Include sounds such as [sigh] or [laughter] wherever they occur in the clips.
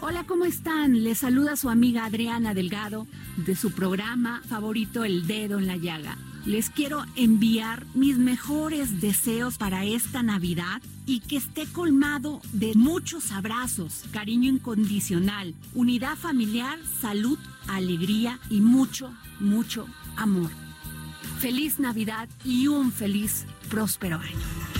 Hola, ¿cómo están? Les saluda su amiga Adriana Delgado de su programa favorito El Dedo en la Llaga. Les quiero enviar mis mejores deseos para esta Navidad y que esté colmado de muchos abrazos, cariño incondicional, unidad familiar, salud, alegría y mucho, mucho amor. Feliz Navidad y un feliz, próspero año.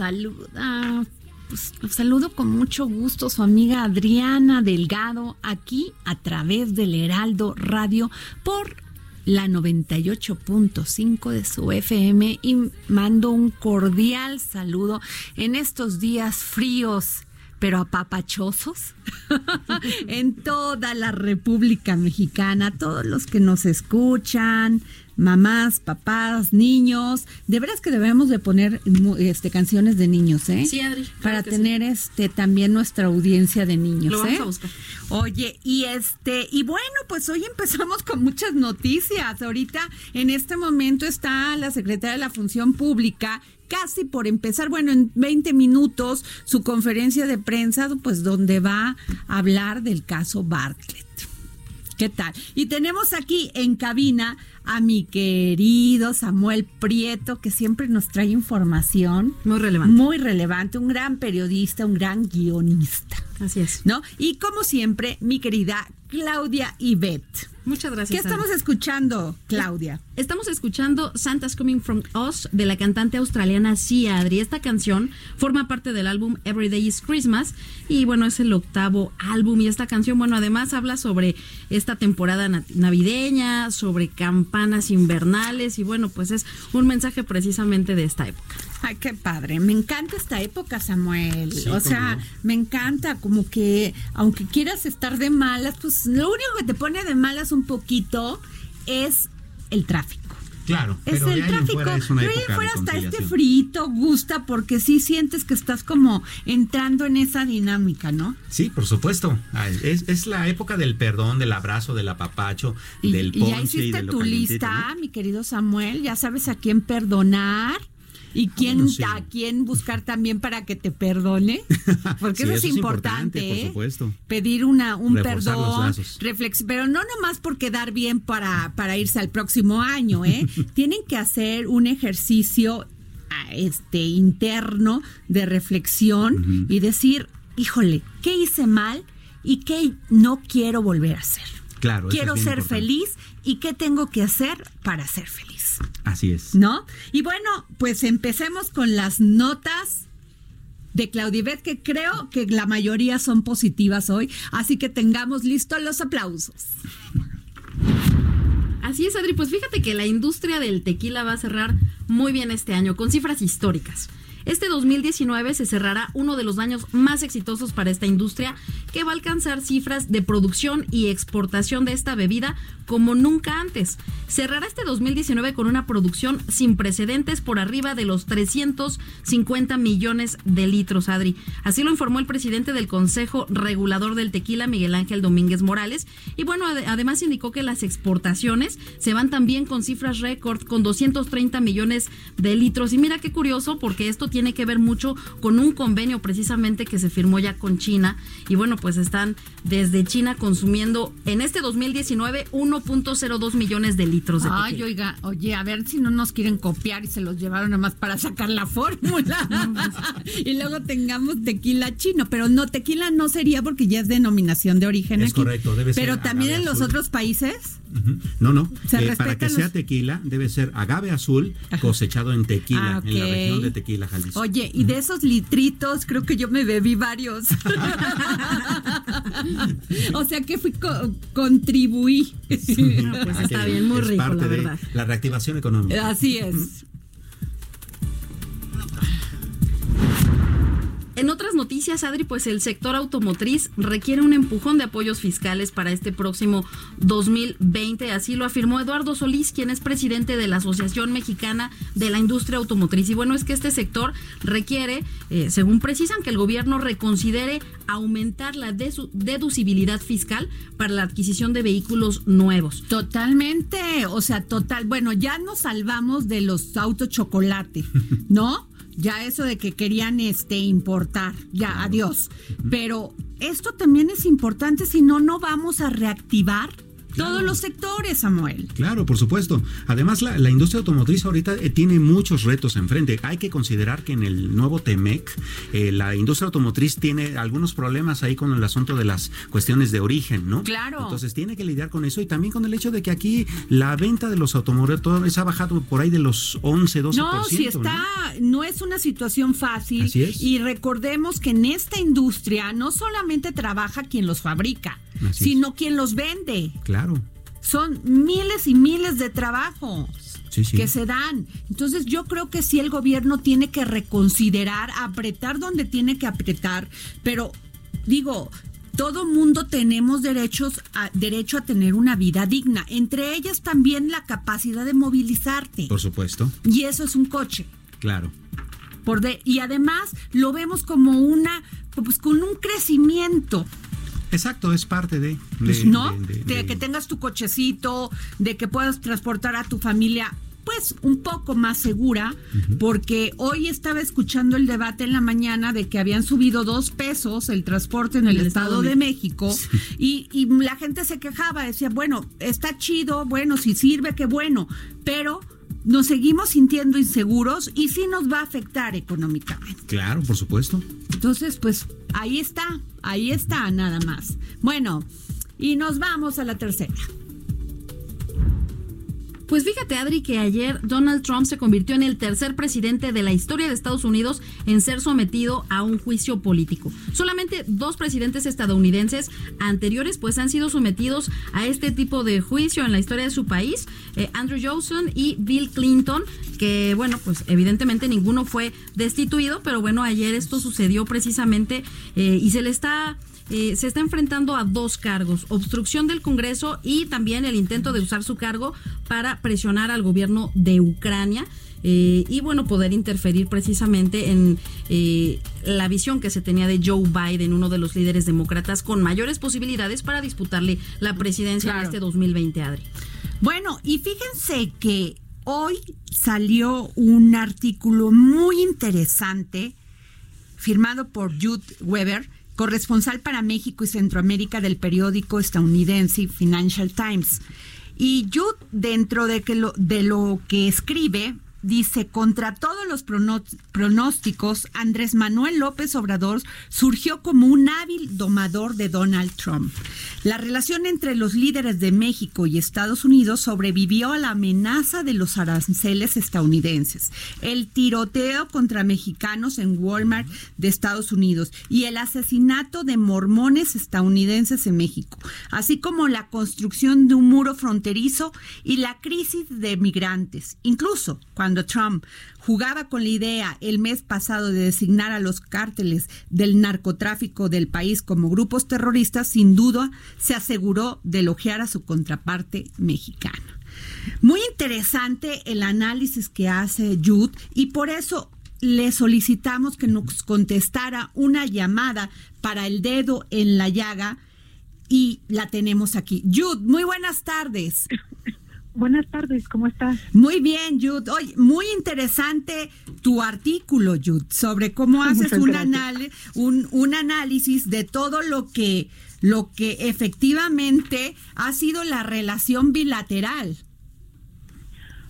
Saluda. Pues, saludo con mucho gusto su amiga Adriana Delgado aquí a través del Heraldo Radio por la 98.5 de su FM y mando un cordial saludo en estos días fríos pero apapachosos [laughs] en toda la República Mexicana, todos los que nos escuchan, mamás, papás, niños, de veras que debemos de poner este canciones de niños, ¿eh? Sí, Adri, claro Para tener este también nuestra audiencia de niños, Lo vamos ¿eh? a buscar. Oye, y este, y bueno, pues hoy empezamos con muchas noticias. Ahorita, en este momento, está la secretaria de la Función Pública casi por empezar, bueno, en 20 minutos, su conferencia de prensa, pues donde va a hablar del caso Bartlett. ¿Qué tal? Y tenemos aquí en cabina a mi querido Samuel Prieto, que siempre nos trae información. Muy relevante. Muy relevante, un gran periodista, un gran guionista. Así es. ¿no? Y como siempre, mi querida Claudia Ivette. Muchas ¿Qué gracias. estamos Adri. escuchando, Claudia? Estamos escuchando Santa's Coming From Us de la cantante australiana Sia Adri. Esta canción forma parte del álbum Every Day is Christmas y bueno, es el octavo álbum y esta canción, bueno, además habla sobre esta temporada na- navideña, sobre campanas invernales y bueno, pues es un mensaje precisamente de esta época. Ay, qué padre. Me encanta esta época, Samuel. o sea, me encanta como que, aunque quieras estar de malas, pues lo único que te pone de malas un poquito es el tráfico. Claro, Es pero el tráfico. fuera es una de fuera hasta este frito gusta porque sí sientes que estás como entrando en esa dinámica, ¿no? Sí, por supuesto. Es, es la época del perdón, del abrazo, del apapacho, Y, del y ponche ya y hiciste de lo tu lista, ¿no? mi querido Samuel. Ya sabes a quién perdonar y quién bueno, sí. a quién buscar también para que te perdone. [laughs] Porque Sí, eso, eso es es importante, por ¿eh? supuesto. Pedir una, un Reforzar perdón, reflex, pero no nomás por quedar bien para, para irse al próximo año, ¿eh? [laughs] Tienen que hacer un ejercicio ah, este interno de reflexión y decir, híjole, ¿qué hice mal y qué no quiero volver a hacer? Claro, quiero es ser importante. feliz y qué tengo que hacer para ser feliz, Así es. ¿no? Y bueno, pues empecemos con las notas de Claudibet, que creo que la mayoría son positivas hoy, así que tengamos listos los aplausos. Así Así es, Adri. Pues fíjate que la industria del tequila va a cerrar muy bien este año, con cifras históricas. Este 2019 se cerrará uno de los años más exitosos para esta industria, que va a alcanzar cifras de producción y exportación de esta bebida como nunca antes. Cerrará este 2019 con una producción sin precedentes por arriba de los 350 millones de litros, Adri. Así lo informó el presidente del Consejo Regulador del Tequila, Miguel Ángel Domínguez Morales. Y bueno, ade- además indicó que las exportaciones se van también con cifras récord, con 230 millones de litros. Y mira qué curioso, porque esto tiene que ver mucho con un convenio precisamente que se firmó ya con China. Y bueno, pues están desde China consumiendo en este 2019 1.02 millones de litros de Ay, tequila. oiga, oye, a ver si no nos quieren copiar y se los llevaron nada más para sacar la fórmula. [laughs] [laughs] y luego tengamos tequila chino, pero no, tequila no sería porque ya es denominación de origen Es aquí. correcto, debe ser Pero también en los otros países. No, no. Eh, para que sea tequila debe ser agave azul cosechado en tequila, Ah, en la región de Tequila, Jalisco. Oye, y de esos litritos, creo que yo me bebí varios. [laughs] o sea que fui co- contribuí. No, pues [laughs] está bien, muy es rico, parte la de verdad. La reactivación económica. Así es. En otras noticias, Adri, pues el sector automotriz requiere un empujón de apoyos fiscales para este próximo 2020. Así lo afirmó Eduardo Solís, quien es presidente de la Asociación Mexicana de la Industria Automotriz. Y bueno, es que este sector requiere, eh, según precisan, que el gobierno reconsidere aumentar la deducibilidad fiscal para la adquisición de vehículos nuevos. Totalmente, o sea, total. Bueno, ya nos salvamos de los autos chocolate, ¿no? [laughs] Ya eso de que querían este importar, ya adiós. Pero esto también es importante, si no no vamos a reactivar todos los sectores, Samuel. Claro, por supuesto. Además, la, la industria automotriz ahorita eh, tiene muchos retos enfrente. Hay que considerar que en el nuevo TEMEC, eh, la industria automotriz tiene algunos problemas ahí con el asunto de las cuestiones de origen, ¿no? Claro. Entonces tiene que lidiar con eso y también con el hecho de que aquí la venta de los automotores ha bajado por ahí de los 11, 12%. No, si está, no es una situación fácil. Así es. Y recordemos que en esta industria no solamente trabaja quien los fabrica, Así sino quien los vende. Claro. Son miles y miles de trabajos. Sí, sí. que se dan. Entonces yo creo que sí el gobierno tiene que reconsiderar, apretar donde tiene que apretar, pero digo, todo mundo tenemos derechos a, derecho a tener una vida digna, entre ellas también la capacidad de movilizarte. Por supuesto. Y eso es un coche. Claro. Por de, y además lo vemos como una, pues con un crecimiento. Exacto, es parte de. de- Pues, ¿no? de- De, de- de- que tengas tu cochecito, de que puedas transportar a tu familia, pues un poco más segura, porque hoy estaba escuchando el debate en la mañana de que habían subido dos pesos el transporte en el, El Estado, Estado de de México y, y la gente se quejaba, decía, bueno, está chido, bueno, si sirve, qué bueno, pero nos seguimos sintiendo inseguros y sí nos va a afectar económicamente. Claro, por supuesto. Entonces, pues ahí está, ahí está nada más. Bueno, y nos vamos a la tercera. Pues fíjate, Adri, que ayer Donald Trump se convirtió en el tercer presidente de la historia de Estados Unidos en ser sometido a un juicio político. Solamente dos presidentes estadounidenses anteriores pues han sido sometidos a este tipo de juicio en la historia de su país, eh, Andrew Johnson y Bill Clinton, que bueno, pues evidentemente ninguno fue destituido, pero bueno, ayer esto sucedió precisamente eh, y se le está eh, se está enfrentando a dos cargos, obstrucción del Congreso y también el intento de usar su cargo para presionar al gobierno de Ucrania. eh, y bueno, poder interferir precisamente en eh, la visión que se tenía de Joe Biden, uno de los líderes demócratas con mayores posibilidades para disputarle la presidencia Claro. en este 2020, Adri. Bueno, y fíjense que hoy salió un artículo muy interesante firmado por Jude Weber, corresponsal para México y Centroamérica del periódico estadounidense Financial Times. Y Jude, dentro de, que lo, de lo que escribe, dice, contra todos los pronósticos, Andrés Manuel López Obrador surgió como un hábil domador de Donald Trump. La relación entre los líderes de México y Estados Unidos sobrevivió a la amenaza de los aranceles estadounidenses, el tiroteo contra mexicanos en Walmart de Estados Unidos y el asesinato de mormones estadounidenses en México, así como la construcción de un muro fronterizo y la crisis de migrantes. Incluso cuando Trump jugaba con la idea el mes pasado de designar a los cárteles del narcotráfico del país como grupos terroristas, sin duda se aseguró de elogiar a su contraparte mexicana. Muy interesante el análisis que hace Jude y por eso le solicitamos que nos contestara una llamada para el dedo en la llaga y la tenemos aquí. Jude, muy buenas tardes. [laughs] Buenas tardes, ¿cómo estás? Muy bien, Jude. Oye, muy interesante tu artículo, Jude, sobre cómo [laughs] haces un, un, un análisis de todo lo que, lo que efectivamente ha sido la relación bilateral.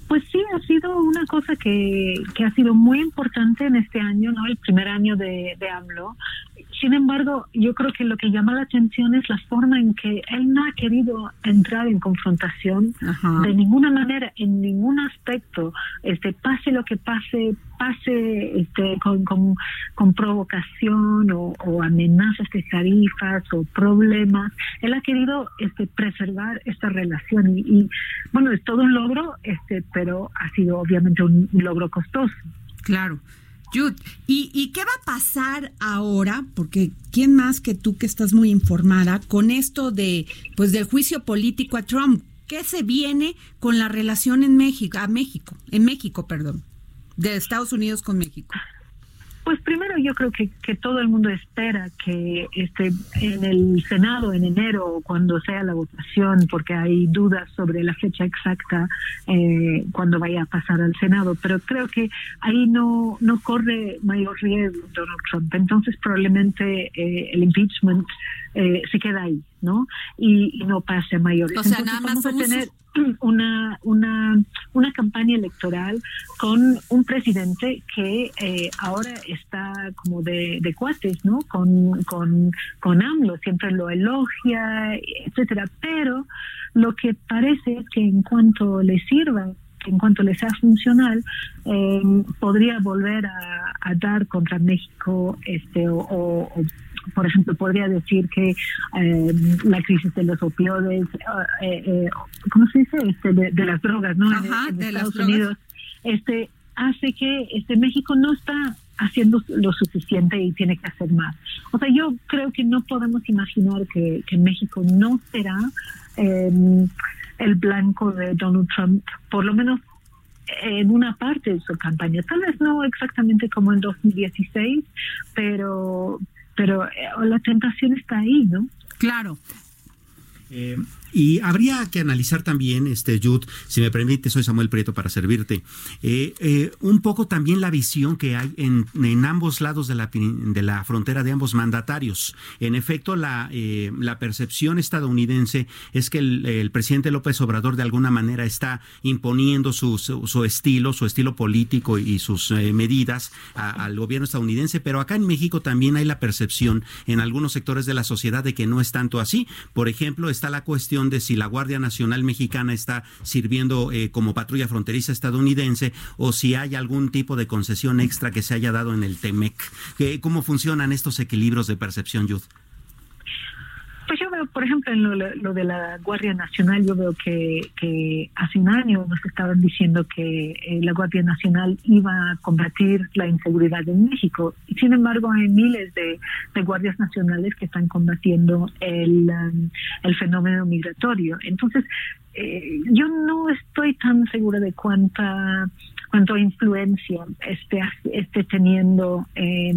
Pues sí, ha sido una cosa que, que ha sido muy importante en este año, ¿no? El primer año de, de AMLO. Sin embargo, yo creo que lo que llama la atención es la forma en que él no ha querido entrar en confrontación de ninguna manera, en ningún aspecto. Este, pase lo que pase, pase este, con, con, provocación o, amenazas de tarifas o problemas. Él ha querido este, preservar esta relación y, y, bueno, es todo un logro, este, pero ha sido obviamente un logro costoso. Claro. Jude, ¿y, qué va a pasar ahora? Porque quién más que tú que estás muy informada con esto de, pues, del juicio político a Trump. ¿Qué se viene con la relación en México, a México, en México, perdón, de Estados Unidos con México? Pues primero yo creo que, que todo el mundo espera que este, en el Senado en enero, cuando sea la votación, porque hay dudas sobre la fecha exacta eh, cuando vaya a pasar al Senado, pero creo que ahí no, no corre mayor riesgo Donald Trump. Entonces probablemente eh, el impeachment eh, se queda ahí, ¿no? Y, no pase a mayores. O sea, nada más vamos a tener [clears throat] una, una, una campaña electoral con un presidente que eh, ahora está como de, de cuates, ¿no? Con, con, con AMLO, siempre lo elogia, etcétera. Pero lo que parece es que en cuanto le sirva en cuanto le sea funcional, eh, podría volver a, a, dar contra México este o, o por ejemplo, podría decir que eh, la crisis de los opioides, eh, eh, ¿cómo se dice? Este, de, las drogas, ¿no? en, Estados Unidos, este hace que este México no está haciendo lo suficiente y tiene que hacer más. O sea, yo creo que no podemos imaginar que, que México no será em, el blanco de Donald Trump, por lo menos en una parte de su campaña. Tal vez no exactamente como en 2016, pero pero eh, la tentación está ahí, ¿no? Claro. Eh, y habría que analizar también, este Jude, si me permite, soy Samuel Prieto para servirte, eh, eh, un poco también la visión que hay en, en, ambos lados de la, de la frontera de ambos mandatarios. En efecto, la, eh, la percepción estadounidense es que el, presidente López Obrador de alguna manera está imponiendo su, su, estilo, su estilo político y sus medidas al gobierno estadounidense, pero acá en México también hay la percepción en algunos sectores de la sociedad de que no es tanto así. Por ejemplo, está la cuestión de si la Guardia Nacional Mexicana está sirviendo eh, como patrulla fronteriza estadounidense o si hay algún tipo de concesión extra que se haya dado en el TEMEC. ¿Cómo funcionan estos equilibrios de percepción, Yud? Por ejemplo, en lo, de la Guardia Nacional, yo veo que, que hace un año nos estaban diciendo que eh, la Guardia Nacional iba a combatir la inseguridad en México. Sin embargo, hay miles de, guardias nacionales que están combatiendo el, um, el fenómeno migratorio. Entonces, eh, yo no estoy tan segura de cuánta cuánta influencia esté, esté teniendo eh,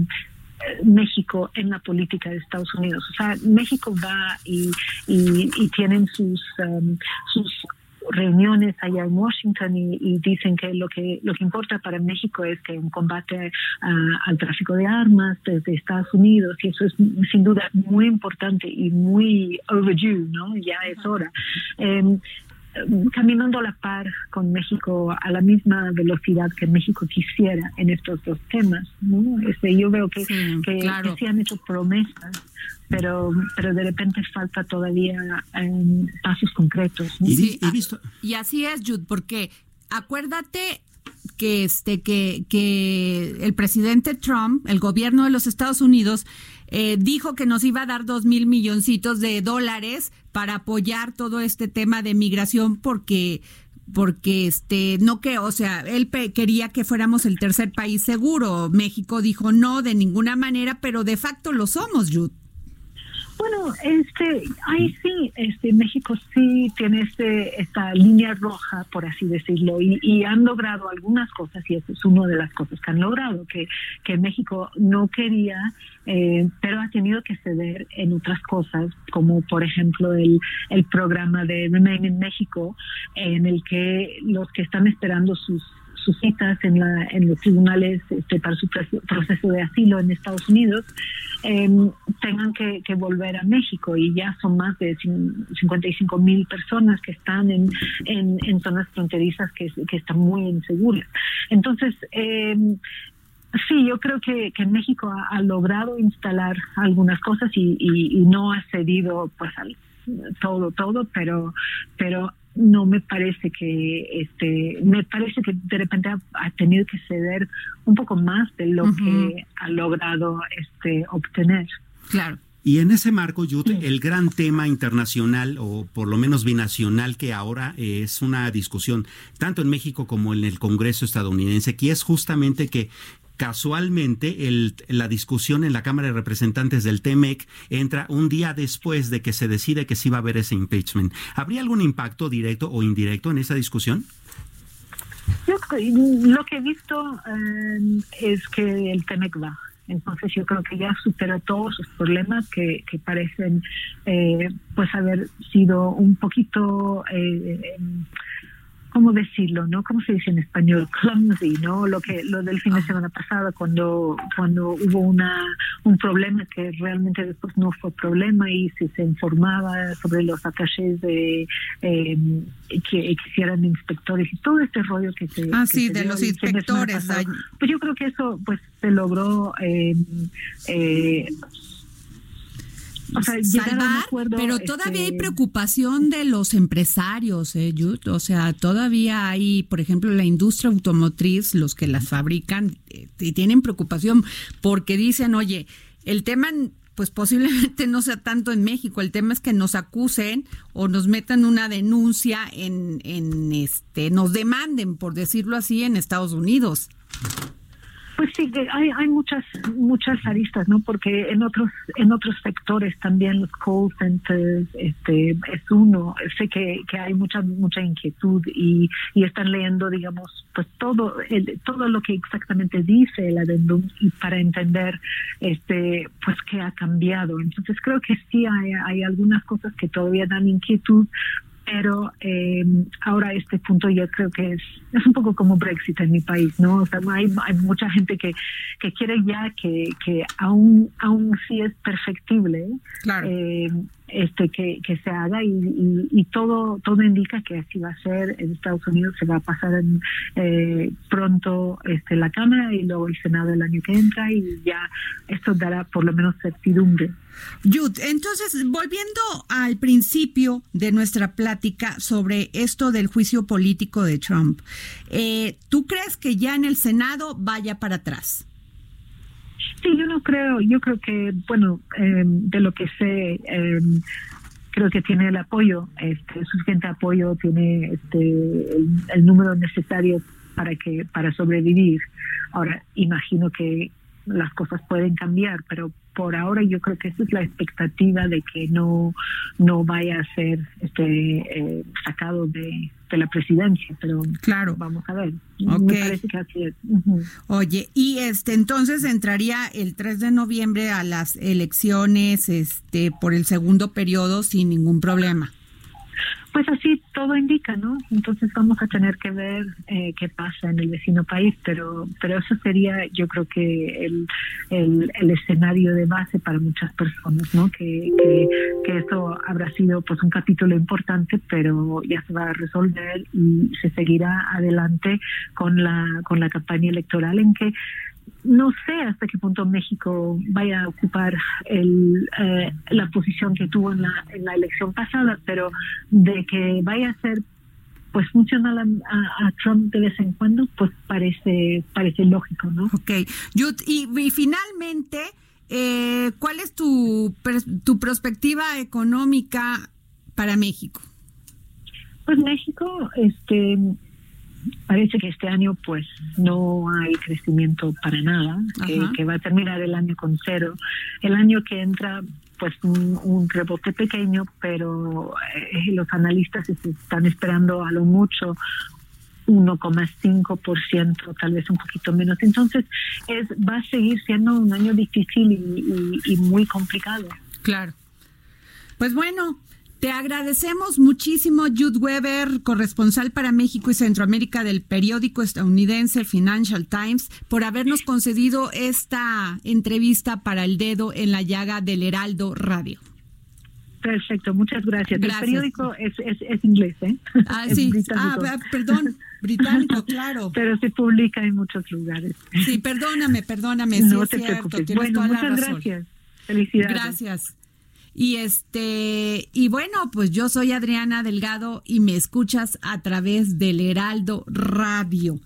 México en la política de Estados Unidos. O sea, México va y, tienen sus, um, sus reunioes allá en Washington y, dicen que lo que lo que importa para México es que un combate al tráfico de armas desde Estados Unidos y eso es sin duda muy importante y muy overdue, ¿no? Ya es hora. Em, caminando a la par con México a la misma velocidad que México quisiera en estos dos temas. ¿no? Este, yo veo que, Sí, que, claro. que se han hecho promesas, pero, pero de repente falta todavía em, pasos concretos. ¿no? Y, Sí, vi- he ah, visto, Y así es, Jude, porque acuérdate que este que, que el presidente Trump, el gobierno de los Estados Unidos, eh, dijo que nos iba a dar dos mil milloncitos de dólares para apoyar todo este tema de migración porque porque este no que o sea él quería que fuéramos el tercer país seguro. México dijo no de ninguna manera pero de facto lo somos Jude Bueno, este, ahí sí, este, México sí tiene este, esta línea roja, por así decirlo, y, han logrado algunas cosas, y eso es una de las cosas que han logrado, que, que México no quería, eh, pero ha tenido que ceder en otras cosas, como por ejemplo el, el programa de Remain in México, en el que los que están esperando sus sus citas en, la, en los tribunales este, para su proceso- de asilo en Estados Unidos eh, tengan que, volver a México y ya son más de cin- 55 mil personas que están en, en, zonas fronterizas que, que están muy inseguras. Entonces, eh, Sí, yo creo que, que México ha, ha logrado instalar algunas cosas y, y- y no ha cedido pues al todo, todo, pero, pero no me parece que, este, me parece que de repente ha, ha tenido que ceder un poco más de lo que ha logrado, este, obtener. claro Y en ese marco, Yute, el gran tema internacional, o por lo menos binacional, que ahora es una discusión tanto en México como en el Congreso estadounidense, que es justamente que casualmente el- la discusión en la Cámara de Representantes del TEMEC entra un día después de que se decide que sí va a haber ese impeachment. ¿Habría algún impacto directo o indirecto en esa discusión? Yo lo que he visto eh, es que el TEMEC va. Entonces yo creo que ya superó todos sus problemas que, que parecen eh, pues haber sido un poquito eh, em, ¿cómo decirlo? ¿no? ¿Cómo se dice en español? Clumsy, ¿no? Lo que lo del fin de semana pasado cuando cuando hubo una un problema que realmente después no fue problema y si se informaba sobre los attachés de eh, que quisieran inspectores y todo este rollo que se Ah, que sí, se de los inspectores, pasado. Pues yo creo que eso pues se logró eh, eh, o sea, salvar, acuerdo, pero todavía hay este, preocupación de los empresarios, ¿eh, Yud? O sea, todavía hay, por ejemplo, la industria automotriz, los que las fabrican, eh, y tienen preocupación porque dicen, oye, el tema pues posiblemente no sea tanto en México, el tema es que nos acusen o nos metan una denuncia en, en este, nos demanden, por decirlo así, en Estados Unidos. Pues sí, que hay, hay muchas muchas aristas, ¿no? Porque en otros en otros sectores también los call centers este, es uno. Sé que, que hay mucha mucha inquietud y, y están leyendo, digamos, pues todo el, todo lo que exactamente dice el adendum y para entender este pues qué ha cambiado. Entonces creo que sí hay, hay algunas cosas que todavía dan inquietud, pero eh, ahora a este punto yo creo que es, es un poco como Brexit en mi país, ¿no? O sea, hay, hay mucha gente que, que quiere ya que, que aún, aún sí es perfectible, Claro. eh, este que, que se haga y, y, y todo todo indica que así va a ser en Estados Unidos se va a pasar en, eh, pronto este la Cámara y luego el Senado el año que entra y ya esto dará por lo menos certidumbre Yud, entonces, volviendo al principio de nuestra plática sobre esto del juicio político de Trump, eh, ¿tú crees que ya en el Senado vaya para atrás? Sí, yo no creo, yo creo que, bueno, eh, de lo que sé, eh, creo que tiene el apoyo, este, suficiente apoyo, tiene este, el, el número necesario para que para sobrevivir. Ahora, imagino que las cosas pueden cambiar, pero por ahora yo creo que esa es la expectativa de que no no vaya a ser este eh, sacado de, de la presidencia, pero Claro. vamos a ver. Ok. Me parece que así es. Ujú. Oye, y este entonces entraría el 3 de noviembre a las elecciones este por el segundo periodo sin ningún problema. Pues así todo indica, ¿no? Entonces vamos a tener que ver eh, qué pasa en el vecino país, pero pero eso sería, yo creo que el, el, escenario de base para muchas personas, ¿no? Que, que, que eso habrá sido pues un capítulo importante, pero ya se va a resolver y se seguirá adelante con la con la campaña electoral en que no sé hasta qué punto México vaya a ocupar el, eh, la posición que tuvo en la, en la elección pasada, pero de que vaya a ser pues funcional a, a- a Trump de vez en cuando, pues parece parece lógico, ¿no? Ok. Y, y finalmente, eh, ¿cuál es tu, tu perspectiva económica para México? Pues México, este, parece que este año pues no hay crecimiento para nada, que, Ajá. que va a terminar el año con cero. El año que entra pues un, un rebote pequeño, pero eh, los analistas están esperando a lo mucho 1,5%, tal vez un poquito menos. Entonces, es va a seguir siendo un año difícil y, y- y muy complicado. Claro. Pues bueno, te agradecemos muchísimo, Jude Weber, corresponsal para México y Centroamérica del periódico estadounidense Financial Times, por habernos concedido esta entrevista para el dedo en la llaga del Heraldo Radio. Perfecto, muchas gracias. Gracias. El periódico es, es, es inglés, ¿eh? Ah, [laughs] Es sí. británico. Ah, perdón, británico, [laughs] claro. Pero se publica en muchos lugares. Sí, perdóname, perdóname, sí no es te cierto, preocupes. Bueno, muchas gracias. Felicidades. Gracias. Y este, y bueno, pues yo soy Adriana Delgado y me escuchas a través del Heraldo Radio.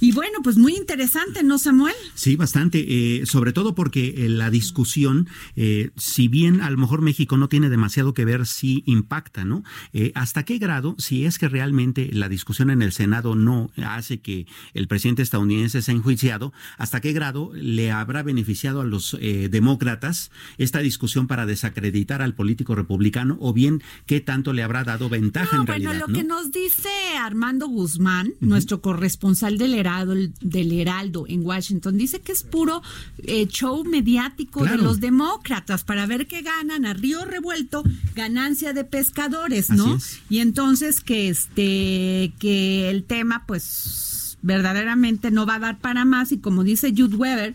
Y bueno, pues muy interesante, ¿no, Samuel? Sí, bastante, eh, sobre todo porque eh, la discusión, eh, si bien a lo mejor México no tiene demasiado que ver, sí impacta, ¿no? Eh, ¿Hasta qué grado, si es que realmente la discusión en el Senado no hace que el presidente estadounidense sea enjuiciado, hasta qué grado le habrá beneficiado a los eh, demócratas esta discusión para desacreditar al político republicano o bien qué tanto le habrá dado ventaja No, en bueno, realidad? lo ¿no? que nos dice Armando Guzmán, nuestro corresponsal del Heraldo, del Heraldo en Washington, dice que es puro eh, show mediático de los demócratas para ver qué ganan a río revuelto, ganancia de pescadores, ¿no? Y entonces que este que el tema pues verdaderamente no va a dar para más y como dice Jude Weber,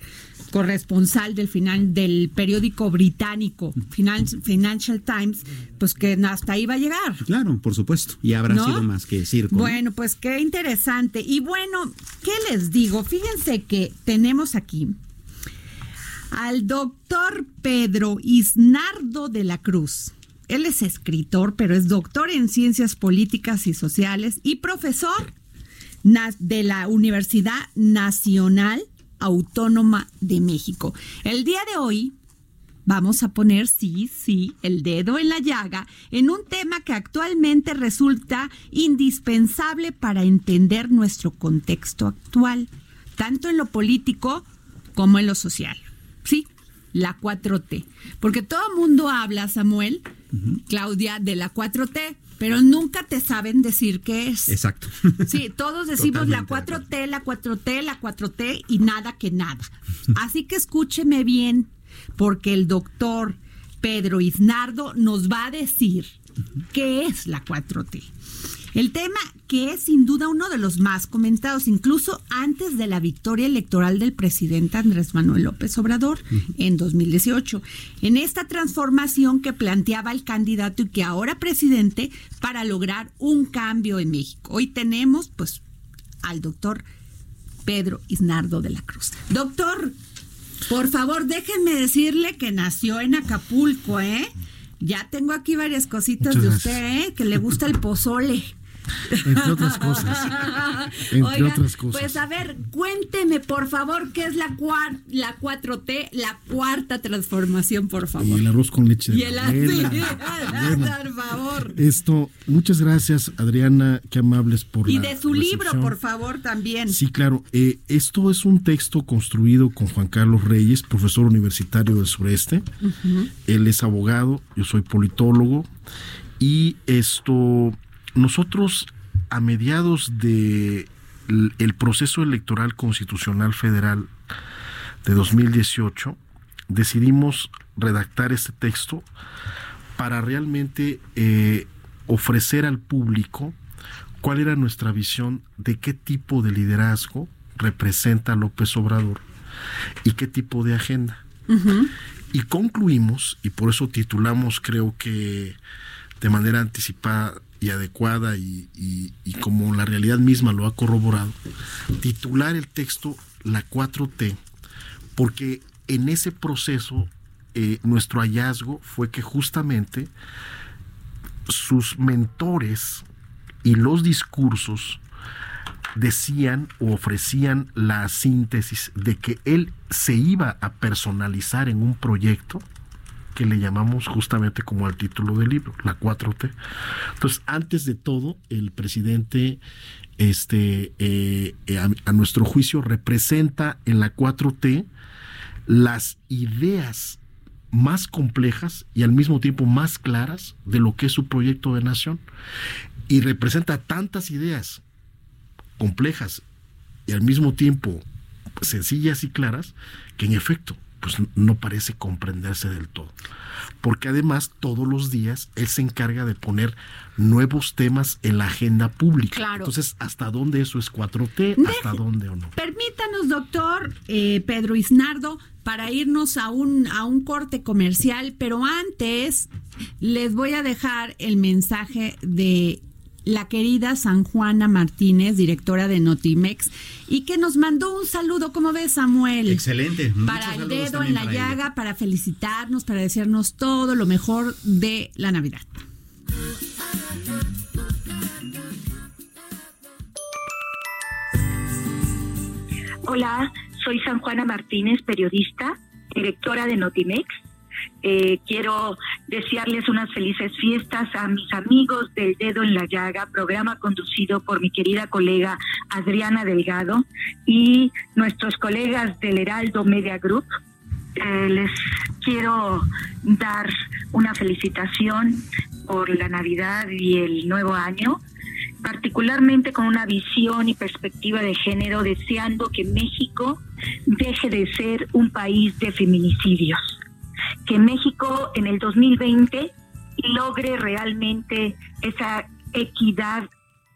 corresponsal del final del periódico británico Finan- Financial Times, pues que hasta ahí va a llegar. Claro, por supuesto, y habrá ¿No? sido más que circo. ¿no? Bueno, pues qué interesante. Y bueno, ¿qué les digo? Fíjense que tenemos aquí al doctor Pedro Isnardo de la Cruz. Él es escritor, pero es doctor en ciencias políticas y sociales y profesor de la Universidad Nacional Autónoma de México. El día de hoy Vamos a poner, sí, sí, el dedo en la llaga en un tema que actualmente resulta indispensable para entender nuestro contexto actual, tanto en lo político como en lo social. Sí, la 4T. Porque todo el mundo habla, Samuel, Claudia, de la 4T, pero nunca te saben decir qué es. Exacto. Sí, todos decimos la Totalmente de 4T, la 4T, la 4T y nada que nada. Así que escúcheme bien, porque el doctor Pedro Isnardo nos va a decir qué es la 4T. El tema que es sin duda uno de los más comentados, incluso antes de la victoria electoral del presidente Andrés Manuel López Obrador en 2018, en esta transformación que planteaba el candidato y que ahora presidente para lograr un cambio en México. Hoy tenemos pues al doctor Pedro Isnardo de la Cruz. Doctor, por favor, déjenme decirle que nació en Acapulco, ¿eh? Ya tengo aquí varias cositas Muchas de usted, ¿eh? Que le gusta el pozole. Entre otras cosas. [laughs] Entre Oiga, otras cosas. Pues a ver, cuénteme por favor qué es la, cuar- la 4T, la cuarta transformación, por Y favor. el arroz con leche de Y el la abuela. por favor. Esto, muchas gracias, Adriana, qué amables por Y la de su libro, por favor, también. Sí, claro. Eh, esto es un texto construido con Juan Carlos Reyes, profesor universitario del sureste. Él es abogado, yo soy politólogo. Y esto, nosotros a mediados de el proceso electoral constitucional federal de 2018, decidimos redactar este texto para realmente eh, ofrecer al público cuál era nuestra visión de qué tipo de liderazgo representa López Obrador y qué tipo de agenda. Y concluimos, y por eso titulamos creo que de manera anticipada y adecuada y, como la realidad misma lo ha corroborado, titular el texto La 4T, porque en ese proceso eh, nuestro hallazgo fue que justamente sus mentores y los discursos decían o ofrecían la síntesis de que él se iba a personalizar en un proyecto que le llamamos justamente como al título del libro, la 4T. Entonces, antes de todo, el presidente, este, eh, eh, a, a, nuestro juicio, representa en la 4T las ideas más complejas y al mismo tiempo más claras de lo que es su proyecto de nación. Y representa tantas ideas complejas y al mismo tiempo sencillas y claras que en efecto pues no parece comprenderse del todo. Porque además todos los días él se encarga de poner nuevos temas en la agenda pública. Claro. Entonces, ¿hasta dónde eso es 4T? ¿Hasta dónde o no? Permítanos, doctor eh, Pedro Isnardo, para irnos a un, a un corte comercial, pero antes les voy a dejar el mensaje de la querida San Juana Martínez, directora de Notimex, y que nos mandó un saludo, ¿cómo ves, Samuel? Excelente. Para el dedo en la llaga, para felicitarnos, para desearnos todo lo mejor de la Navidad. Hola, soy San Juana Martínez, periodista, directora de Notimex eh, quiero desearles unas felices fiestas a mis amigos del Dedo en la Llaga, programa conducido por mi querida colega Adriana Delgado y nuestros colegas del Heraldo Media Group. Eh, les quiero dar una felicitación por la Navidad y el nuevo año particularmente con una visión y perspectiva de género, deseando que México deje de ser un país de feminicidios que México en el 2020 logre realmente esa equidad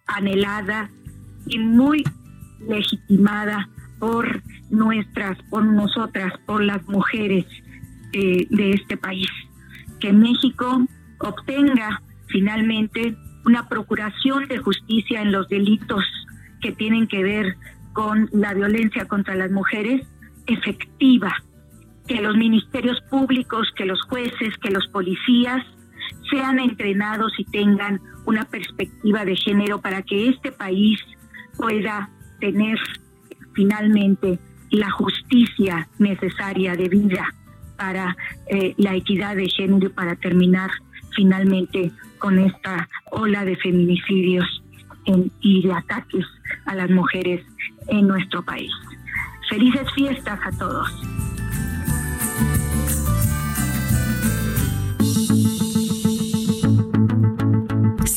anhelada y muy legitimada por nuestras, por nosotras, por las mujeres eh, de este país. Que México obtenga finalmente una procuración de justicia en los delitos que tienen que ver con la violencia contra las mujeres efectiva, que los ministerios públicos, que los jueces, que los policías sean entrenados y tengan una perspectiva de género para que este país pueda tener finalmente la justicia necesaria de vida para eh, la equidad de género y para terminar finalmente con esta ola de feminicidios y de ataques a las mujeres en nuestro país. Felices fiestas a todos.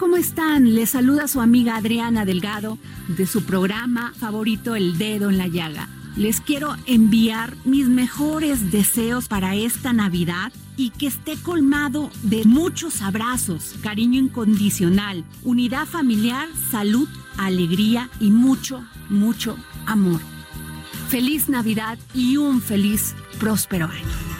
¿Cómo están? Les saluda su amiga Adriana Delgado de su programa favorito El Dedo en la Llaga. Les quiero enviar mis mejores deseos para esta Navidad y que esté colmado de muchos abrazos, cariño incondicional, unidad familiar, salud, alegría y mucho, mucho amor. Feliz Navidad y un feliz, próspero año.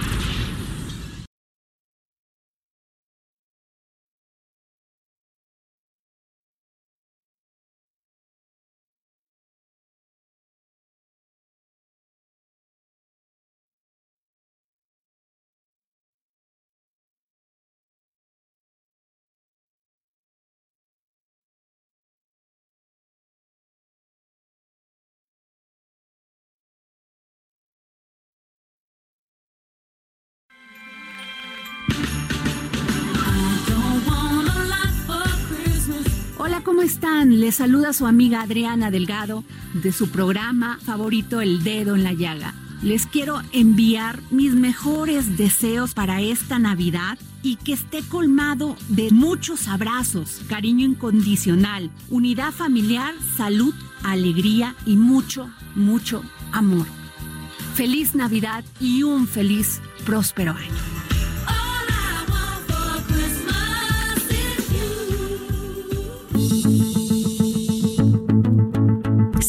¿Cómo están? Les saluda su amiga Adriana Delgado de su programa favorito El Dedo en la Llaga. Les quiero enviar mis mejores deseos para esta Navidad y que esté colmado de muchos abrazos, cariño incondicional, unidad familiar, salud, alegría y mucho, mucho amor. Feliz Navidad y un feliz, próspero año.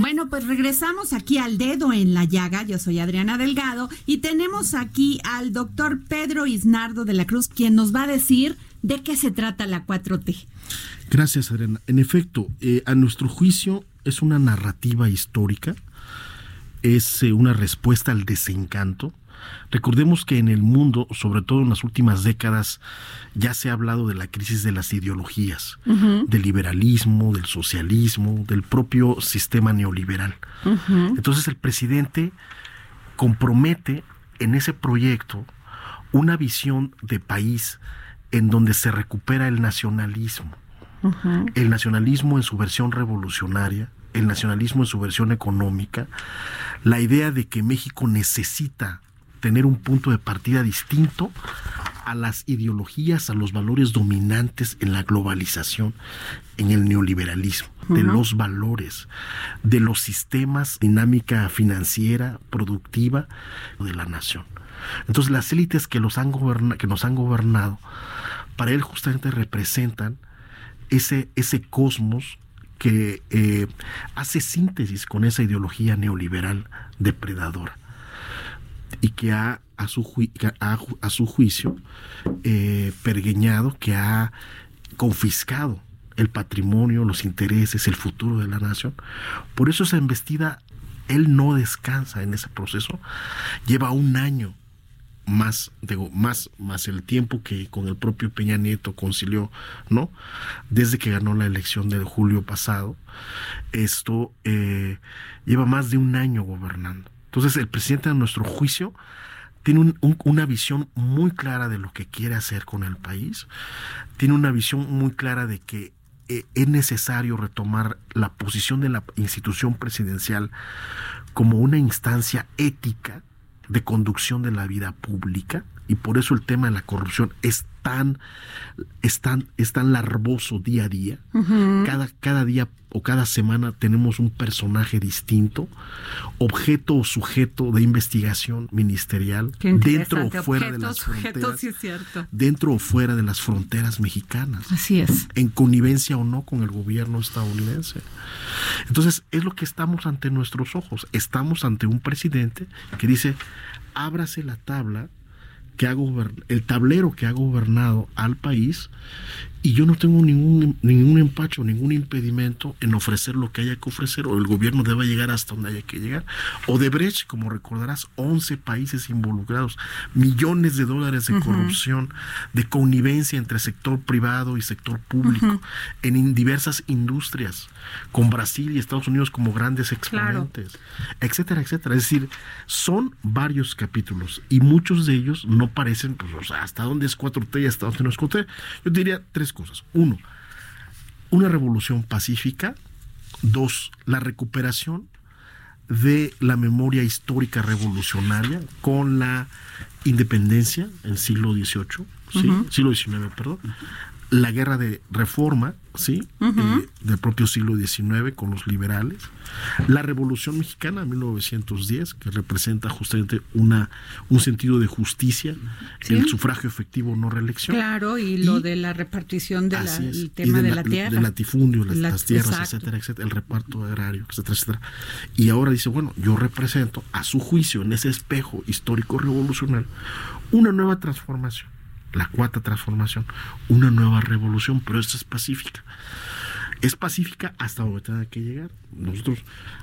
Bueno, pues regresamos aquí al dedo en la llaga. Yo soy Adriana Delgado y tenemos aquí al doctor Pedro Isnardo de la Cruz, quien nos va a decir de qué se trata la 4T. Gracias, Adriana. En efecto, eh, a nuestro juicio es una narrativa histórica, es eh, una respuesta al desencanto. Recordemos que en el mundo, sobre todo en las últimas décadas, ya se ha hablado de la crisis de las ideologías, del liberalismo, del socialismo, del propio sistema neoliberal. Entonces el presidente compromete en ese proyecto una visión de país en donde se recupera el nacionalismo. El nacionalismo en su versión revolucionaria, el nacionalismo en su versión económica, la idea de que México necesita tener un punto de partida distinto a las ideologías, a los valores dominantes en la globalización, en el neoliberalismo, de los valores, de los sistemas, dinámica financiera, productiva de la nación. Entonces las élites que, los han que nos han gobernado, para él justamente representan ese, ese cosmos que eh, hace síntesis con esa ideología neoliberal depredadora y que ha a su, juicio eh, pergueñado, que ha confiscado el patrimonio, los intereses, el futuro de la nación. Por eso esa embestida, él no descansa en ese proceso. Lleva un año más, digo, más, más el tiempo que con el propio Peña Nieto concilió, ¿no? Desde que ganó la elección de julio pasado, esto eh, lleva más de un año gobernando. Entonces, el presidente, a nuestro juicio, tiene un- un- una visión muy clara de lo que quiere hacer con el país, tiene una visión muy clara de que eh, es necesario retomar la posición de la institución presidencial como una instancia ética de conducción de la vida pública y por eso el tema de la corrupción es tan, es tan, es tan larvoso día a día. cada, cada día o cada semana tenemos un personaje distinto, objeto o sujeto de investigación ministerial, dentro o fuera de las sujeto, fronteras, sí dentro o fuera de las fronteras mexicanas Así es. en connivencia o no con el gobierno estadounidense. Entonces, es lo que estamos ante nuestros ojos. Estamos ante un presidente que dice, ábrase la tabla que ha el tablero que ha gobernado al país y yo no tengo ningún, ningún empacho, ningún impedimento en ofrecer lo que haya que ofrecer o el gobierno deba llegar hasta donde haya que llegar. Odebrecht, como recordarás, 11 países involucrados, millones de dólares de corrupción, de connivencia entre sector privado y sector público, en diversas industrias, con Brasil y Estados Unidos como grandes exponentes, etcétera, etcétera. Es decir, son varios capítulos y muchos de ellos no parecen, pues, o sea, hasta dónde es 4T y hasta dónde no es 4T. Yo diría tres cosas. Uno, una revolución pacífica. Dos, la recuperación de la memoria histórica revolucionaria con la independencia en siglo XVIII, ¿sí? siglo XIX, perdón, la guerra de reforma, ¿sí? Eh, del propio siglo XIX con los liberales, la Revolución Mexicana de 1910, que representa justamente una, un sentido de justicia, el sufragio efectivo, no reelección. Claro, y lo de la repartición del y tema de, la- la tierra. Del latifundio, las, La- las tierras, exacto. etcétera, etcétera, el reparto agrario, etcétera, etcétera. Y ahora dice, bueno, yo represento a su juicio en ese espejo histórico revolucionario una nueva transformación, la cuarta transformación, una nueva revolución, pero esta es pacífica. Es pacífica hasta donde tenga que llegar. Nosotros,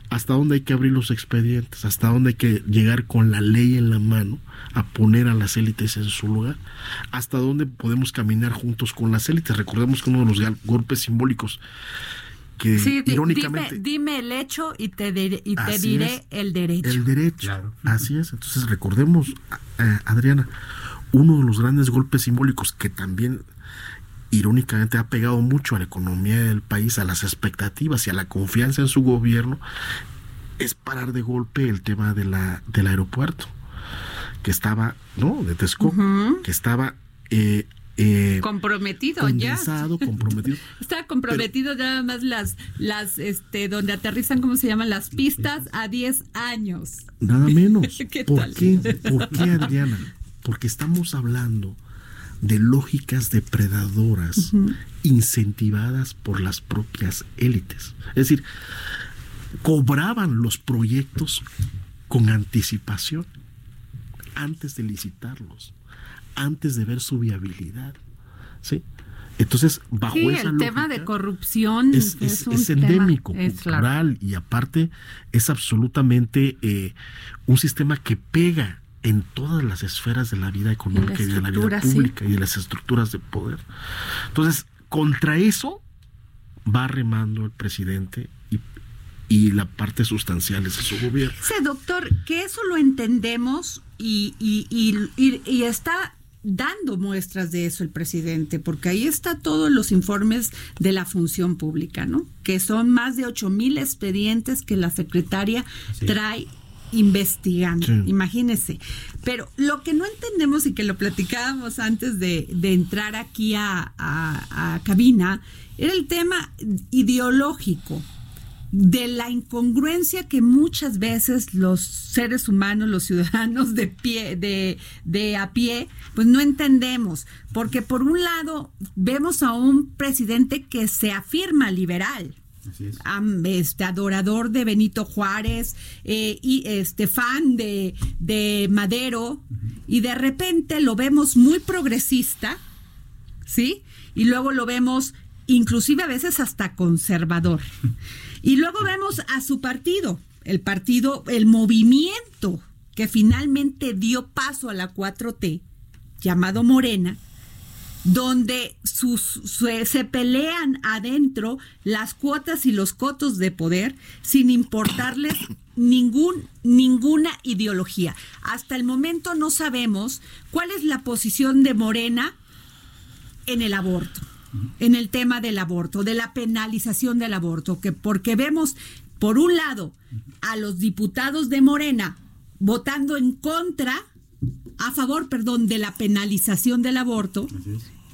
hasta donde hay que abrir los expedientes, hasta donde hay que llegar con la ley en la mano a poner a las élites en su lugar, hasta donde podemos caminar juntos con las élites. Recordemos que uno de los gal- golpes simbólicos que Sí, irónicamente dime, dime el hecho y te, diré- y te diré es. el derecho. el derecho. Claro. Así es. Entonces recordemos, eh, Adriana, uno de los grandes golpes simbólicos que también irónicamente ha pegado mucho a la economía del país, a las expectativas y a la confianza en su gobierno, es parar de golpe el tema de la, del aeropuerto, que estaba, ¿no? De Texcoco, que estaba eh, eh, comprometido ya. comprometido. [laughs] Está comprometido nada más las, las, este, donde aterrizan, ¿cómo se llaman? Las pistas a 10 años. Nada menos. [laughs] ¿Qué ¿Por tal? qué? ¿Por qué, Adriana? Porque estamos hablando de lógicas depredadoras incentivadas por las propias élites. Es decir, cobraban los proyectos con anticipación antes de licitarlos, antes de ver su viabilidad. ¿Sí? Entonces, bajo Sí, esa el tema de corrupción es, es, es- un es tema- endémico, es claro. cultural y aparte es absolutamente eh, un sistema que pega en todas las esferas de la vida económica y, de la vida sí. pública y de las estructuras de poder. Entonces, contra eso va remando el presidente y, y la parte sustancial de su gobierno. Sí, doctor, que eso lo entendemos y, y, y, y- y está dando muestras de eso el presidente, porque ahí está todos los informes de la función pública, ¿no? Que son más de ocho mil expedientes que la secretaria trae investigando, Sí. imagínese. Pero lo que no entendemos y que lo platicábamos antes de, de entrar aquí a, a- a cabina, era el tema ideológico de la incongruencia que muchas veces los seres humanos, los ciudadanos de pie, de, de a pie, pues no entendemos. Porque por un lado vemos a un presidente que se afirma liberal. Así es. am- este adorador de Benito Juárez eh, y este fan de, de Madero y de repente lo vemos muy progresista ¿sí? Y luego lo vemos inclusive a veces hasta conservador. [laughs] Y luego vemos a su partido, el partido, el movimiento que finalmente dio paso a la 4T, llamado Morena, donde sus, su- se pelean adentro las cuotas y los cotos de poder sin importarles ningún, ninguna ideología. Hasta el momento no sabemos cuál es la posición de Morena en el aborto, en el tema del aborto, de la penalización del aborto, que porque vemos por un lado a los diputados de Morena votando en contra, a favor, perdón, de la penalización del aborto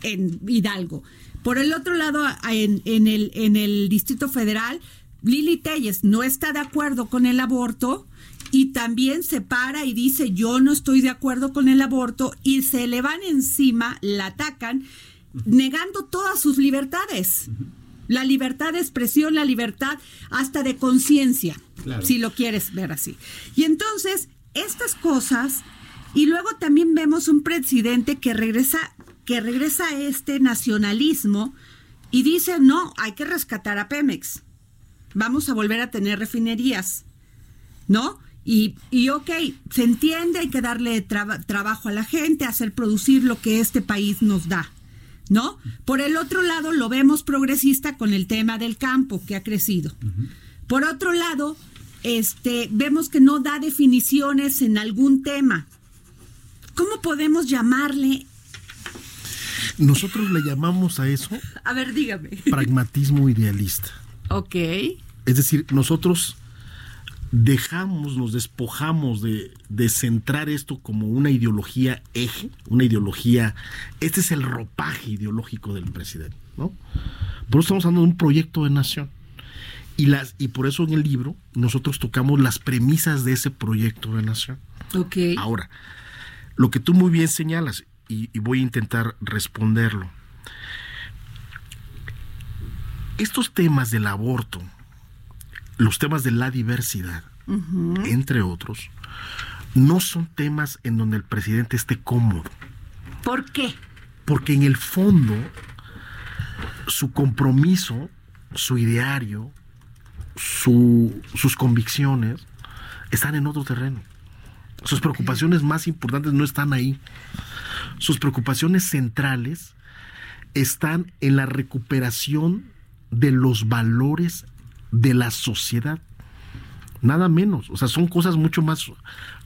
en Hidalgo. Por el otro lado, en, en el, en el Distrito Federal, Lili Telles no está de acuerdo con el aborto y también se para y dice yo no estoy de acuerdo con el aborto y se le van encima, la atacan, negando todas sus libertades. La libertad de expresión, la libertad hasta de conciencia, Claro. si lo quieres ver así. Y entonces, estas cosas, y luego también vemos un presidente que regresa, que regresa a este nacionalismo y dice, no, hay que rescatar a Pemex. Vamos a volver a tener refinerías. ¿no? Y, y ok, se entiende, hay que darle traba- trabajo a la gente, hacer producir lo que este país nos da, ¿no? Por el otro lado, lo vemos progresista con el tema del campo, que ha crecido. Por otro lado, este, vemos que no da definiciones en algún tema. ¿Cómo podemos llamarle? Nosotros le llamamos a eso A ver, dígame. pragmatismo idealista. Ok. Es decir, nosotros dejamos, nos despojamos de, de centrar esto como una ideología eje, una ideología, este es el ropaje ideológico del presidente, ¿no? Por eso estamos hablando de un proyecto de nación. Y, las, y por eso en el libro nosotros tocamos las premisas de ese proyecto de nación. Ok. Ahora, lo que tú muy bien señalas, y, y voy a intentar responderlo. Estos temas del aborto, los temas de la diversidad, entre otros, no son temas en donde el presidente esté cómodo. ¿Por qué? Porque en el fondo, su compromiso, su ideario, su- sus convicciones están en otro terreno. Sus preocupaciones más importantes no están ahí. Sus preocupaciones centrales están en la recuperación de los valores de la sociedad. Nada menos. O sea, son cosas mucho más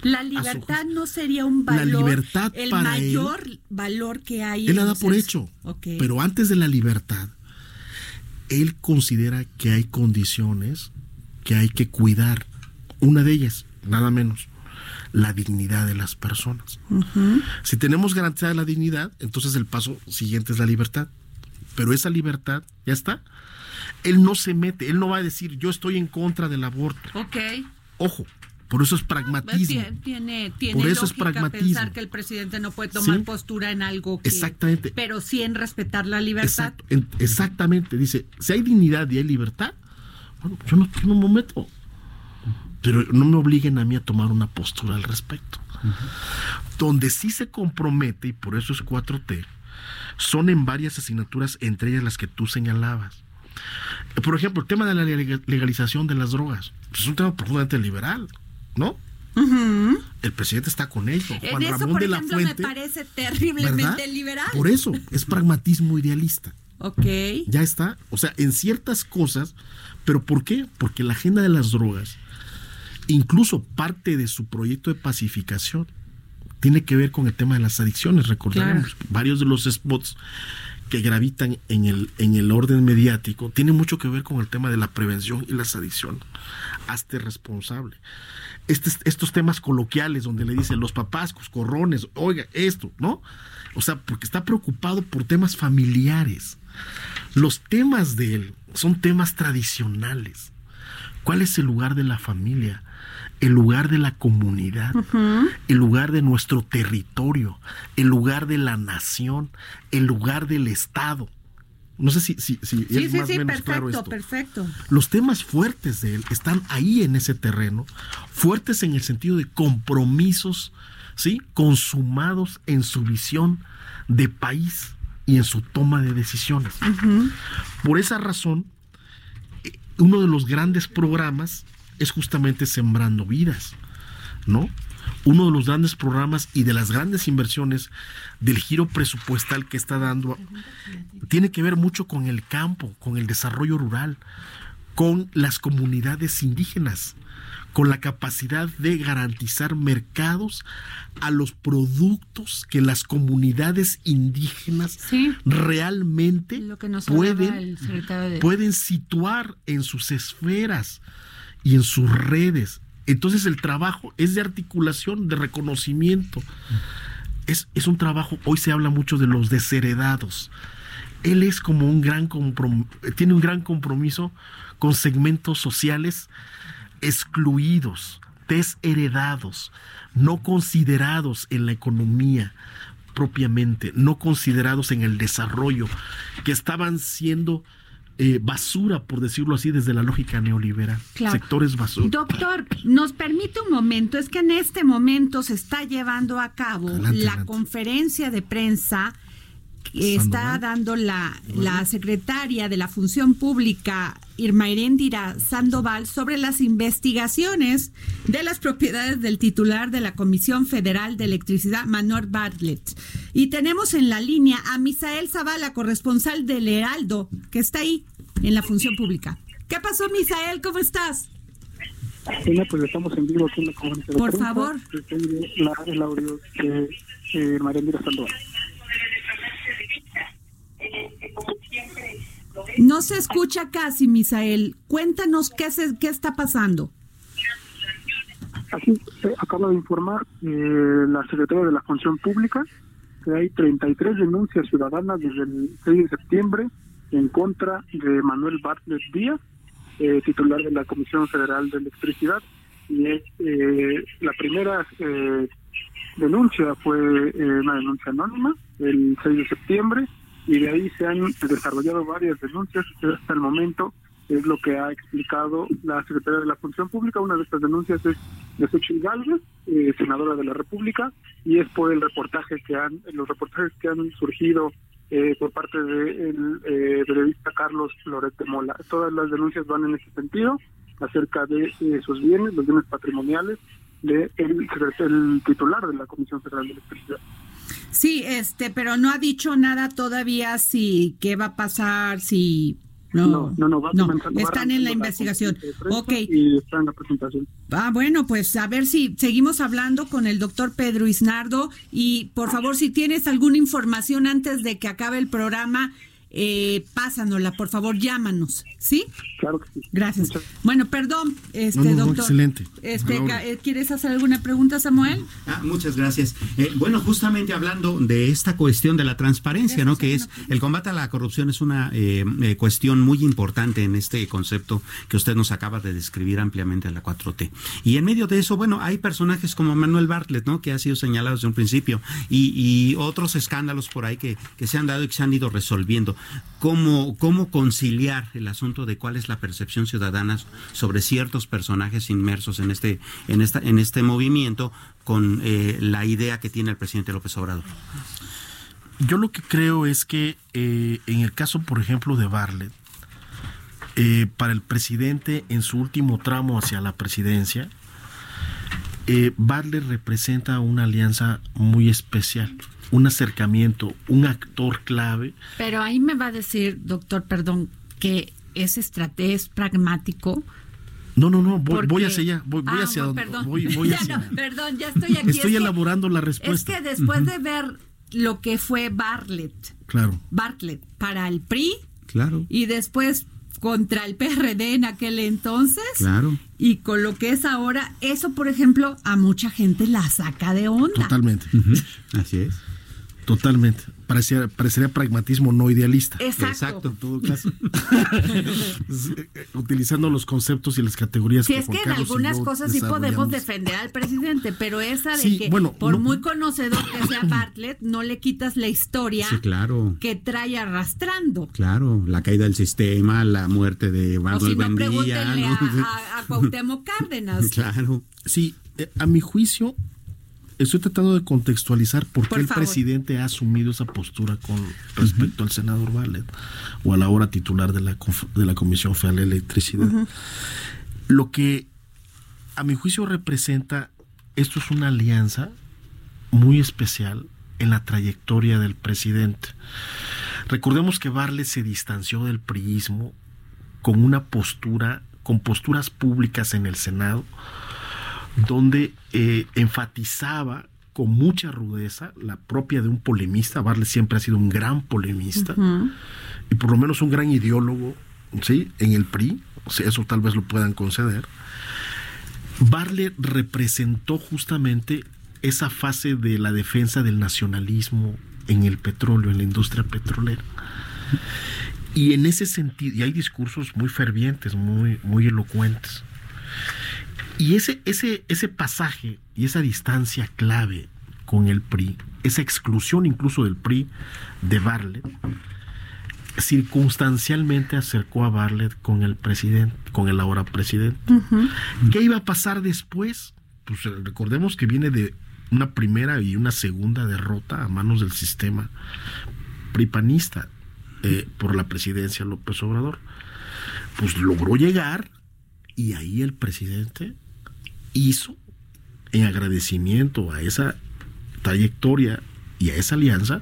La libertad no sería un La valor, libertad el para él- mayor valor que hay. Él la da por seres- hecho. Pero antes de la libertad, él considera que hay condiciones que hay que cuidar. Una de ellas, nada menos, la dignidad de las personas. Si tenemos garantizada la dignidad, entonces el paso siguiente es la libertad. Pero esa libertad, ya está. Él no se mete, él no va a decir yo estoy en contra del aborto. Ok. Ojo, por eso es pragmatismo. Tiene, tiene, Por eso es lógica pragmatismo. pensar que el presidente no puede tomar Sí. postura en algo que... Exactamente. Pero sí en respetar la libertad. En- exactamente, dice, si hay dignidad y hay libertad, bueno, yo no, yo no me meto. Pero no me obliguen a mí a tomar una postura al respecto. Donde sí se compromete, y por eso es 4T, son en varias asignaturas, entre ellas las que tú señalabas. Por ejemplo, el tema de la leg- legalización de las drogas. pues es un tema profundamente liberal, ¿no? El presidente está con ello. En Juan eso, Ramón por de la ejemplo, Fuente. me parece terriblemente ¿verdad? liberal. Por eso, es pragmatismo idealista. Ok. Ya está. O sea, en ciertas cosas. ¿Pero por qué? Porque la agenda de las drogas, incluso parte de su proyecto de pacificación, tiene que ver con el tema de las adicciones. Recordaremos, varios de los spots que gravitan en el, en el orden mediático tienen mucho que ver con el tema de la prevención y las adicciones. Hazte responsable. Este- estos temas coloquiales donde le dicen los papás, coscorrones, oiga, esto, ¿no? O sea, porque está preocupado por temas familiares. Los temas de él son temas tradicionales. ¿Cuál es el lugar de la familia? El lugar de la comunidad, el lugar de nuestro territorio, el lugar de la nación, el lugar del Estado. No sé si, si, si Sí, es sí, más o sí, menos perfecto, claro esto. perfecto. Los temas fuertes de él están ahí en ese terreno, fuertes en el sentido de compromisos, ¿sí? Consumados en su visión de país y en su toma de decisiones. Por esa razón, eh, uno de los grandes programas es justamente Sembrando Vidas, ¿no? Uno de los grandes programas y de las grandes inversiones del giro presupuestal que está dando tiene que ver mucho con el campo, con el desarrollo rural, con las comunidades indígenas, con la capacidad de garantizar mercados a los productos que las comunidades indígenas Sí. realmente pueden, de- pueden situar en sus esferas y en sus redes. Entonces el trabajo es de articulación, de reconocimiento. Es, es un trabajo, hoy se habla mucho de los desheredados. Él es como un gran tiene un gran compromiso con segmentos sociales excluidos, desheredados, no considerados en la economía propiamente, no considerados en el desarrollo, que estaban siendo eh, basura, por decirlo así, desde la lógica neoliberal. Claro. Sectores basura. Doctor, nos permite un momento, es que en este momento se está llevando a cabo Adelante, la adelante. conferencia de prensa está dando la, la secretaria de la Función Pública, Irma Heréndira Sandoval, sobre las investigaciones de las propiedades del titular de la Comisión Federal de Electricidad, Manor Bartlett. Y tenemos en la línea a Misael Zavala, corresponsal del Heraldo, que está ahí en la Función Pública. ¿Qué pasó, Misael? ¿Cómo estás? Bueno, pues estamos en vivo aquí en la comunidad. Por favor. Pretende la, el audio de eh, María Sandoval. No se escucha casi, Misael. Cuéntanos qué, se, qué está pasando. Así eh, acaba de informar eh, la secretaria de la Función Pública que hay 33 denuncias ciudadanas desde el 6 de septiembre en contra de Manuel Bartlett Díaz, eh, titular de la Comisión Federal de Electricidad. Y eh, la primera eh, denuncia fue eh, una denuncia anónima el 6 de septiembre y de ahí se han desarrollado varias denuncias hasta el momento es lo que ha explicado la secretaria de la Función Pública. Una de estas denuncias es de Xochitl Gálvez, eh, senadora de la República, y es por el reportaje que han, los reportajes que han surgido eh, por parte del eh, periodista Carlos Loret de Mola. Todas las denuncias van en ese sentido, acerca de eh, sus bienes, los bienes patrimoniales de el titular de la Comisión Federal de Electricidad. Sí, este, pero no ha dicho nada todavía si qué va a pasar, si no, No, no, no, va están en la investigación. Ok. Y está en la presentación. Ah, bueno, pues a ver si seguimos hablando con el doctor Pedro Isnardo y por favor, si tienes alguna información antes de que acabe el programa, eh, pásanosla, por favor, llámanos, ¿sí? Claro que sí. Gracias. Bueno, perdón, este No, no, no, doctor. excelente. Este, eh, ¿Quieres hacer alguna pregunta, Samuel? Ah, muchas gracias. Eh, bueno, justamente hablando de esta cuestión de la transparencia, ¿no? Que es el combate a la corrupción es una eh, eh, cuestión muy importante en este concepto que usted nos acaba de describir ampliamente a la 4T. Y en medio de eso, bueno, hay personajes como Manuel Bartlett, ¿no? Que ha sido señalado desde un principio y, y otros escándalos por ahí que, que se han dado y que se han ido resolviendo. ¿Cómo, ¿Cómo conciliar el asunto de cuál es la percepción ciudadana sobre ciertos personajes inmersos en este, en esta, en este movimiento con eh, la idea que tiene el presidente López Obrador? Yo lo que creo es que eh, en el caso, por ejemplo, de Bartlett, eh, para el presidente en su último tramo hacia la presidencia, eh, representa una alianza muy especial, un acercamiento, un actor clave. Pero ahí me va a decir, doctor, perdón, que es estratégico, es pragmático. No, no, no, voy, hacia allá, voy, voy Ah, hacia bueno, donde perdón. voy, voy [laughs] Ya hacia- no, perdón, ya estoy aquí. Estoy Es que- elaborando la Es respuesta. que después de ver lo que fue Bartlett, Claro. Bartlett para el PRI Claro, y después contra el PRD en aquel entonces claro. y con lo que es ahora, eso por ejemplo a mucha gente la saca de onda. Totalmente, [laughs] Así es. Totalmente. Parecería, parecería pragmatismo no idealista. Exacto. En todo caso. [laughs] Utilizando los conceptos y las categorías Si que es Juan que en Carlos algunas cosas sí podemos defender al presidente, pero esa de Sí, que bueno, por no- muy conocedor que sea [coughs] Bartlett, no le quitas la historia Sí, claro. que trae arrastrando. Claro, la caída del sistema, la muerte de O Manuel si no, ¿no? a, a, a Cuauhtémoc [laughs] Cárdenas. Claro. Sí, eh, a mi juicio, estoy tratando de contextualizar por qué el presidente ha asumido esa postura con respecto al senador Bartlett o a la hora titular de la, de la Comisión Federal de Electricidad. Lo que a mi juicio representa, esto es una alianza muy especial en la trayectoria del presidente. Recordemos que Bartlett se distanció del priismo con una postura, con posturas públicas en el Senado, donde eh, enfatizaba con mucha rudeza la propia de un polemista. Bartlett siempre ha sido un gran polemista y por lo menos un gran ideólogo, ¿sí? En el PRI, o sea, eso tal vez lo puedan conceder. Bartlett representó justamente esa fase de la defensa del nacionalismo en el petróleo, en la industria petrolera. Y en ese sentido, y hay discursos muy fervientes, muy, muy elocuentes. Y ese, ese, ese pasaje y esa distancia clave con el PRI, esa exclusión incluso del PRI de Bartlett, circunstancialmente acercó a Bartlett con el presidente, con el ahora presidente. ¿Qué iba a pasar después? Pues eh, recordemos que viene de una primera y una segunda derrota a manos del sistema pripanista eh, por la presidencia de López Obrador. Pues logró llegar y ahí el presidente hizo en agradecimiento a esa trayectoria y a esa alianza,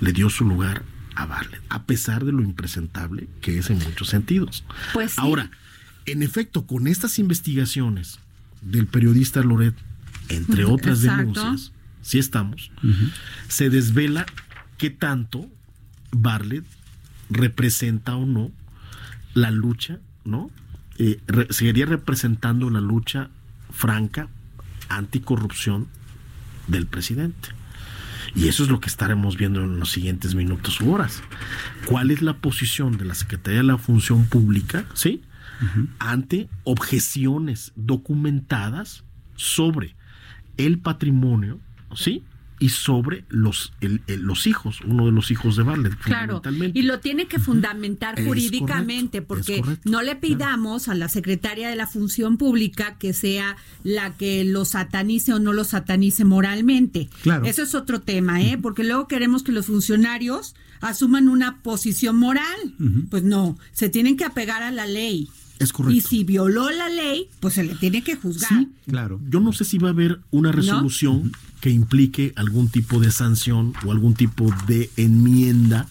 le dio su lugar a Bartlett, a pesar de lo impresentable que es en muchos sentidos. Pues sí. Ahora, en efecto, con estas investigaciones del periodista Loret, entre otras exacto. denuncias, sí estamos, se desvela qué tanto Bartlett representa o no la lucha, ¿no? Eh, re- seguiría representando la lucha franca, anticorrupción del presidente. Y eso es lo que estaremos viendo en los siguientes minutos u horas. ¿Cuál es la posición de la Secretaría de la Función Pública, sí, ante objeciones documentadas sobre el patrimonio, sí, y sobre los el- el- los hijos, uno de los hijos de Bartlett, Claro, fundamentalmente. y lo tiene que fundamentar jurídicamente, correcto, porque correcto, no le pidamos a la secretaria de la Función Pública que sea la que lo satanice o no lo satanice moralmente. Claro. Eso es otro tema, ¿eh? Porque luego queremos que los funcionarios asuman una posición moral. Pues no, se tienen que apegar a la ley. Es correcto. Y si violó la ley, pues se le tiene que juzgar. Sí, Claro. Yo no sé si va a haber una resolución que implique algún tipo de sanción o algún tipo de enmienda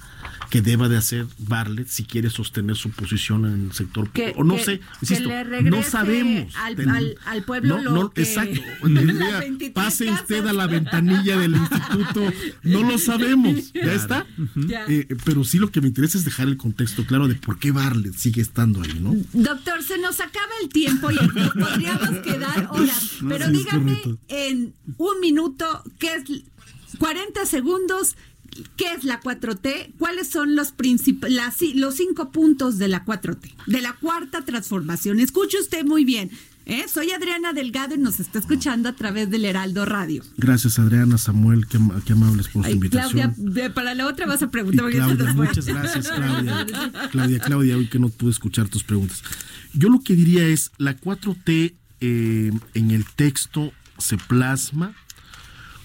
que deba de hacer Bartlett si quiere sostener su posición en el sector Que-. O no que- sé, insisto, no sabemos. al- Ten- al- al pueblo no, lo no, que- exacto. las Le diría, 23 Pase usted a la ventanilla del [laughs] instituto. No lo sabemos. ¿Ya está? Ya. Eh, pero sí lo que me interesa es dejar el contexto claro de por qué Bartlett sigue estando ahí, ¿no? Doctor, se nos acaba el tiempo y nos podríamos quedar horas. [laughs] Pero sí, dígame en un minuto, ¿qué es 40 segundos? ¿Qué es la 4T? ¿Cuáles son los princip- las- los cinco puntos de la 4T? De la cuarta transformación. Escuche usted muy bien. ¿eh? Soy Adriana Delgado y nos está escuchando a través del Heraldo Radio. Gracias, Adriana, Samuel, qué, ama- qué amables por su Ay, invitación. Claudia, para la otra vas a preguntar. Claudia, muchas gracias, [laughs] Claudia. Claudia, Claudia, hoy que no pude escuchar tus preguntas. Yo lo que diría es, la 4T eh, en el texto se plasma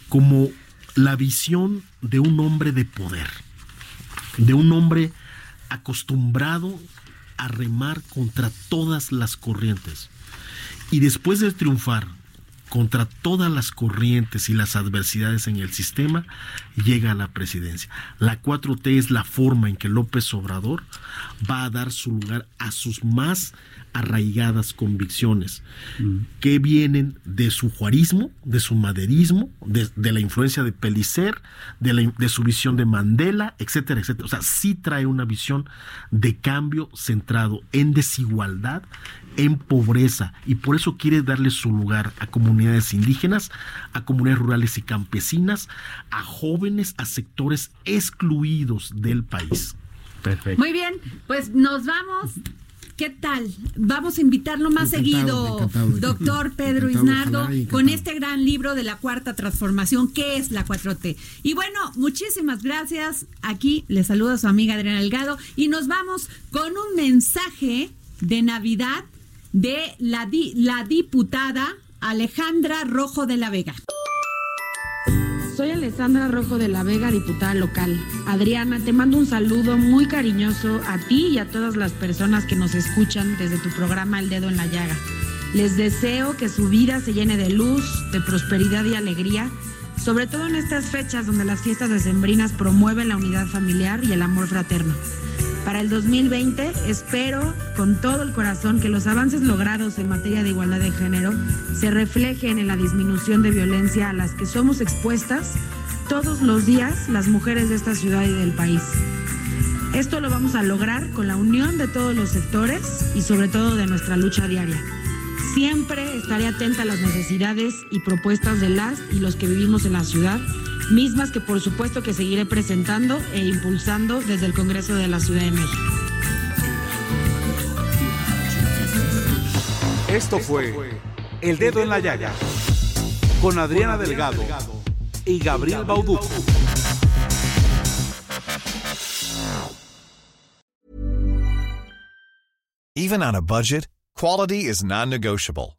como la visión de un hombre de poder, de un hombre acostumbrado a remar contra todas las corrientes. Y después de triunfar contra todas las corrientes y las adversidades en el sistema, llega a la presidencia. La 4T es la forma en que López Obrador va a dar su lugar a sus más arraigadas convicciones, que vienen de su juarismo, de su maderismo, de, de la influencia de Pellicer, de, la- de su visión de Mandela, etcétera, etcétera. O sea, sí trae una visión de cambio centrado en desigualdad, en pobreza, y por eso quiere darle su lugar a comunidades indígenas, a comunidades rurales y campesinas, a jóvenes, a sectores excluidos del país. Perfecto. Muy bien, pues nos vamos. ¿Qué tal? Vamos a invitarlo más Encantado, seguido, encantado. doctor Pedro Isnardo, con este gran libro de la cuarta transformación, ¿qué es la 4T? Y bueno, muchísimas gracias. Aquí les saluda su amiga Adriana Delgado y nos vamos con un mensaje de Navidad de la, di- la diputada Alejandra Rojo de la Vega. Soy Alessandra Rojo de la Vega, diputada local. Adriana, te mando un saludo muy cariñoso a ti y a todas las personas que nos escuchan desde tu programa El Dedo en la Llaga. Les deseo que su vida se llene de luz, de prosperidad y alegría, sobre todo en estas fechas donde las fiestas decembrinas promueven la unidad familiar y el amor fraterno. Para el 2020 espero con todo el corazón que los avances logrados en materia de igualdad de género se reflejen en la disminución de violencia a las que somos expuestas todos los días las mujeres de esta ciudad y del país. Esto lo vamos a lograr con la unión de todos los sectores y sobre todo de nuestra lucha diaria. Siempre estaré atenta a las necesidades y propuestas de las y los que vivimos en la ciudad, mismas que por supuesto que seguiré presentando e impulsando desde el Congreso de la Ciudad de México. Esto fue El Dedo en la Llaga con Adriana Delgado y Gabriel Bauduco. Even on a budget, quality is non-negotiable.